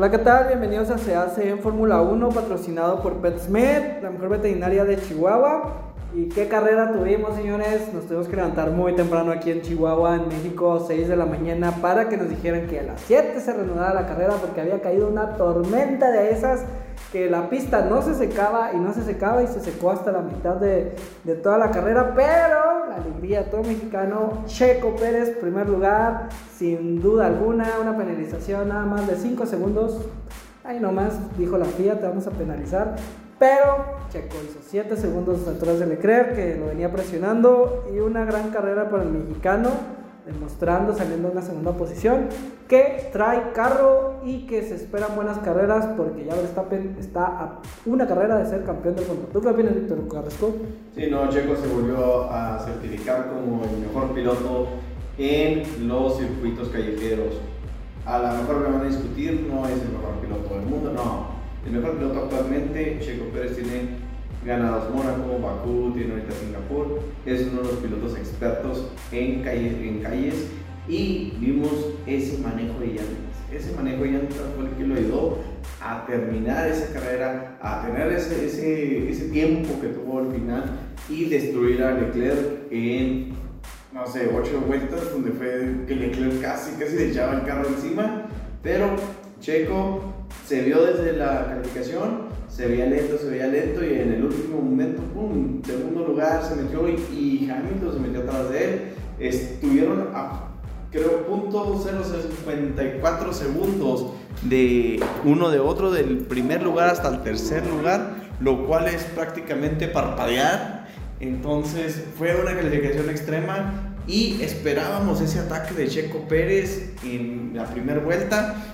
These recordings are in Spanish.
Hola, ¿qué tal? Bienvenidos a Se hace en Fórmula 1, patrocinado por PetSmed, la mejor veterinaria de Chihuahua. ¿Y qué carrera tuvimos, señores? Nos tuvimos que levantar muy temprano aquí en Chihuahua, en México, 6 de la mañana, para que nos dijeran que a las 7 se reanudara la carrera porque había caído una tormenta de esas que la pista no se secaba y no se secaba y se secó hasta la mitad de, de toda la carrera, pero todo mexicano, Checo Pérez, primer lugar, sin duda alguna, una penalización nada más de 5 segundos. Ahí nomás dijo la FIA, te vamos a penalizar. Pero Checo hizo 7 segundos atrás de Leclerc, que lo venía presionando, y una gran carrera para el mexicano demostrando, saliendo en la segunda posición, que trae carro y que se esperan buenas carreras porque ya Verstappen está a una carrera de ser campeón del mundo. ¿Tú qué opinas, Víctor Carrasco? Sí, no, Checo se volvió a certificar como el mejor piloto en los circuitos callejeros. A lo mejor me van a discutir, no es el mejor piloto del mundo, no. El mejor piloto actualmente, Checo Pérez tiene ganados Mónaco, Bakú, tiene ahorita Singapur, es uno de los pilotos expertos en, calle, en calles y vimos ese manejo de llantas. Ese manejo de llantas fue el que lo ayudó a terminar esa carrera, a tener ese, ese, ese tiempo que tuvo al final y destruir a Leclerc en, no sé, ocho vueltas, donde fue que Leclerc casi, casi le echaba el carro encima, pero Checo se vio desde la calificación se veía lento, se veía lento y en momento, ¡pum! Segundo lugar se metió y, y Hamilton se metió atrás de él. Estuvieron a, creo, punto 0.54 segundos de uno de otro, del primer lugar hasta el tercer lugar, lo cual es prácticamente parpadear. Entonces fue una calificación extrema y esperábamos ese ataque de Checo Pérez en la primera vuelta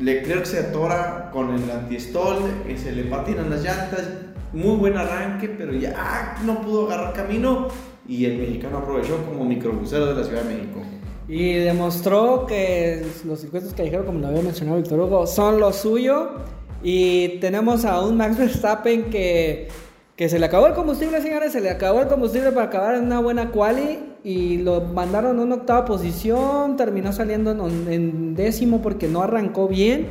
Leclerc se atora con el antistol, eh, se le patinan las llantas, muy buen arranque, pero ya no pudo agarrar camino y el mexicano aprovechó como microbusero de la Ciudad de México. Y demostró que los circuitos callejeros, como lo había mencionado Víctor Hugo, son lo suyo. Y tenemos a un Max Verstappen que, que se le acabó el combustible, señores, se le acabó el combustible para acabar en una buena quali y lo mandaron a una octava posición, terminó saliendo en, décimo porque no arrancó bien,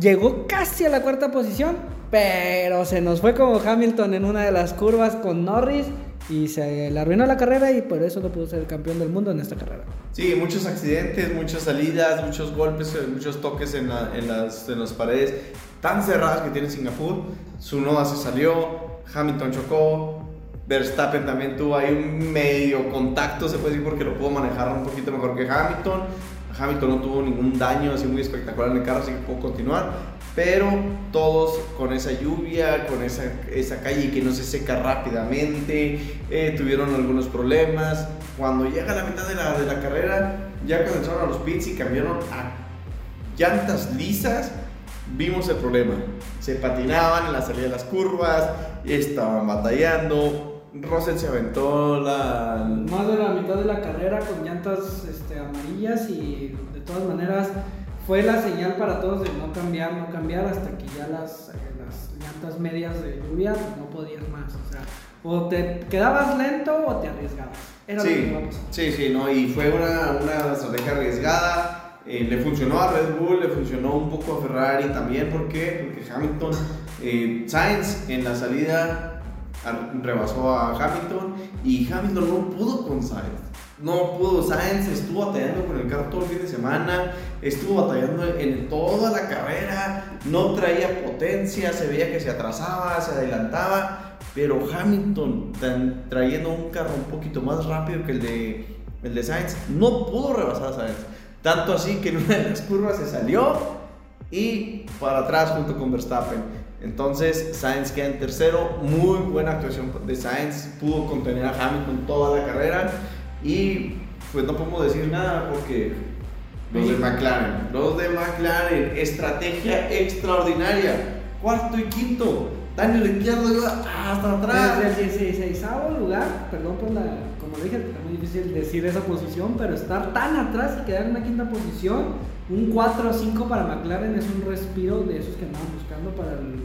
llegó casi a la cuarta posición, pero se nos fue como Hamilton en una de las curvas con Norris y se le arruinó la carrera y por eso no pudo ser campeón del mundo en esta carrera. Sí, muchos accidentes, muchas salidas, muchos golpes, muchos toques en, en, las, en las paredes tan cerradas que tiene Singapur. Su noda se salió, Hamilton chocó, Verstappen también tuvo ahí un medio contacto, se puede decir, porque lo pudo manejar un poquito mejor que Hamilton. Hamilton no tuvo ningún daño así muy espectacular en el carro, así que pudo continuar. Pero todos con esa lluvia, con esa, esa calle que no se seca rápidamente, eh, tuvieron algunos problemas. Cuando llega la mitad de la, de la carrera, ya cuando entraron a los pits y cambiaron a llantas lisas, vimos el problema. Se patinaban en la salida de las curvas, estaban batallando, Russell se aventó la... Más de la mitad de la carrera con llantas este, amarillas y de todas maneras fue la señal para todos de no cambiar, no cambiar hasta que ya las, las llantas medias de lluvia no podías más. O sea, o te quedabas lento o te arriesgabas. Era sí, lo que sí, sí, no, y fue una, una estrategia arriesgada. Eh, le funcionó a Red Bull, le funcionó un poco a Ferrari también. ¿Por qué? Porque Hamilton, eh, Sainz en la salida rebasó a Hamilton y Hamilton no pudo con Sainz. No pudo, Sainz estuvo batallando con el carro todo el fin de semana, estuvo batallando en toda la carrera, no traía potencia, se veía que se atrasaba, se adelantaba, pero Hamilton trayendo un carro un poquito más rápido que el de, el de Sainz, no pudo rebasar a Sainz. Tanto así que en una de las curvas se salió y para atrás junto con Verstappen. Entonces Sainz queda en tercero, muy buena actuación de Sainz, pudo contener a Hamilton toda la carrera. Y pues no podemos decir nada porque los de McLaren, los de McLaren, estrategia extraordinaria, cuarto y quinto, Daniel Ricciardo hasta atrás. Desde el 16 lugar, perdón por la, como dije, es muy difícil decir esa posición, pero estar tan atrás y quedar en una quinta posición un 4 o 5 para McLaren es un respiro de esos que andaban buscando para el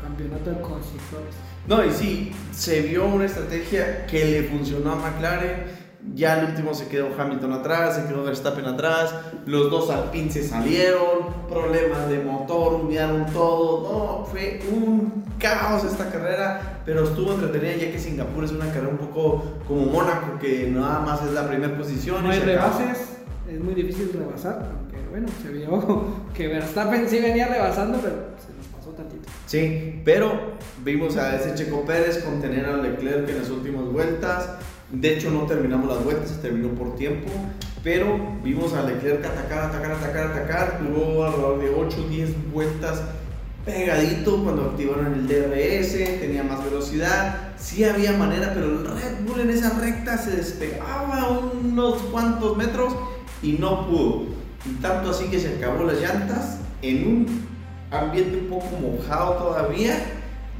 campeonato de constructores. No, y sí, se vio una estrategia que le funcionó a McLaren. Ya el último se quedó Hamilton atrás, se quedó Verstappen atrás, los dos Alpine se salieron, problemas de motor, humearon todo, no, fue un caos esta carrera, pero estuvo entretenida ya que Singapur es una carrera un poco como Mónaco, que nada más es la primera posición. No hay rebases, es muy difícil rebasar, aunque bueno, se vio que Verstappen sí venía rebasando, pero se nos pasó tantito. Sí, pero vimos a ese Checo Pérez contener a Leclerc en las últimas vueltas. De hecho, no terminamos las vueltas, se terminó por tiempo. Pero vimos a Leclerc atacar, atacar, atacar, atacar. Duró alrededor de 8 o 10 vueltas pegadito cuando activaron el DRS. Tenía más velocidad. Sí había manera, pero el Red Bull en esa recta se despegaba unos cuantos metros y no pudo. Y tanto así que se acabó las llantas en un ambiente un poco mojado todavía,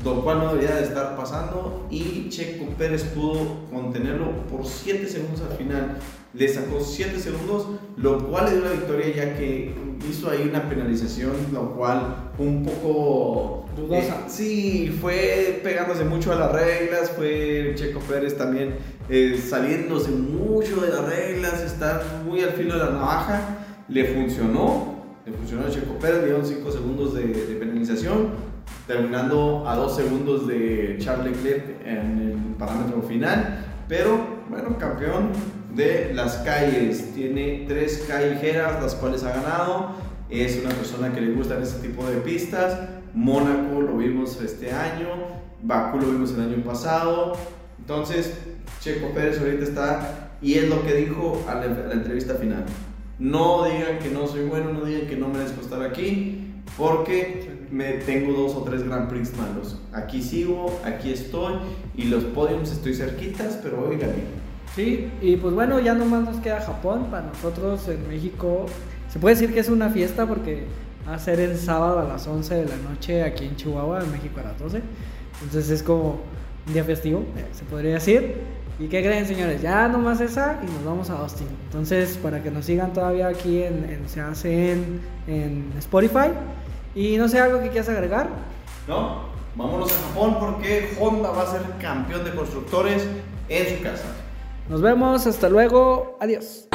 lo cual no debería de estar pasando y Checo Pérez pudo contenerlo por 7 segundos al final. Le sacó 7 segundos, lo cual le dio la victoria ya que hizo ahí una penalización, lo cual un poco... Dudosa. eh, sí, fue pegándose mucho a las reglas, fue Checo Pérez también eh, saliéndose mucho de las reglas, estar muy al filo de la navaja. Le funcionó, le funcionó a Checo Pérez, le dieron 5 segundos de, de penalización, terminando a 2 segundos de Charles Leclerc en el parámetro final. Pero bueno, campeón de las calles, tiene 3 callejeras, las cuales ha ganado. Es una persona que le gustan ese tipo de pistas. Mónaco lo vimos este año, Bakú lo vimos el año pasado. Entonces, Checo Pérez ahorita está, y es lo que dijo a la, a la entrevista final. No digan que no soy bueno, no digan que no merezco estar aquí, porque me tengo dos o tres Grand Prix malos. Aquí sigo, aquí estoy, y los podiums estoy cerquitas, pero hoy gané. Sí, y pues bueno, ya nomás nos queda Japón. Para nosotros en México se puede decir que es una fiesta porque va a ser el sábado a las 11 de la noche aquí en Chihuahua, en México a las 12. Entonces es como un día festivo, se podría decir. ¿Y qué creen, señores? Ya nomás esa y nos vamos a Austin. Entonces, para que nos sigan todavía aquí en, se hace en Spotify. Y no sé, algo que quieras agregar. ¿No? Vámonos a Japón porque Honda va a ser campeón de constructores en su casa. Nos vemos, hasta luego, adiós.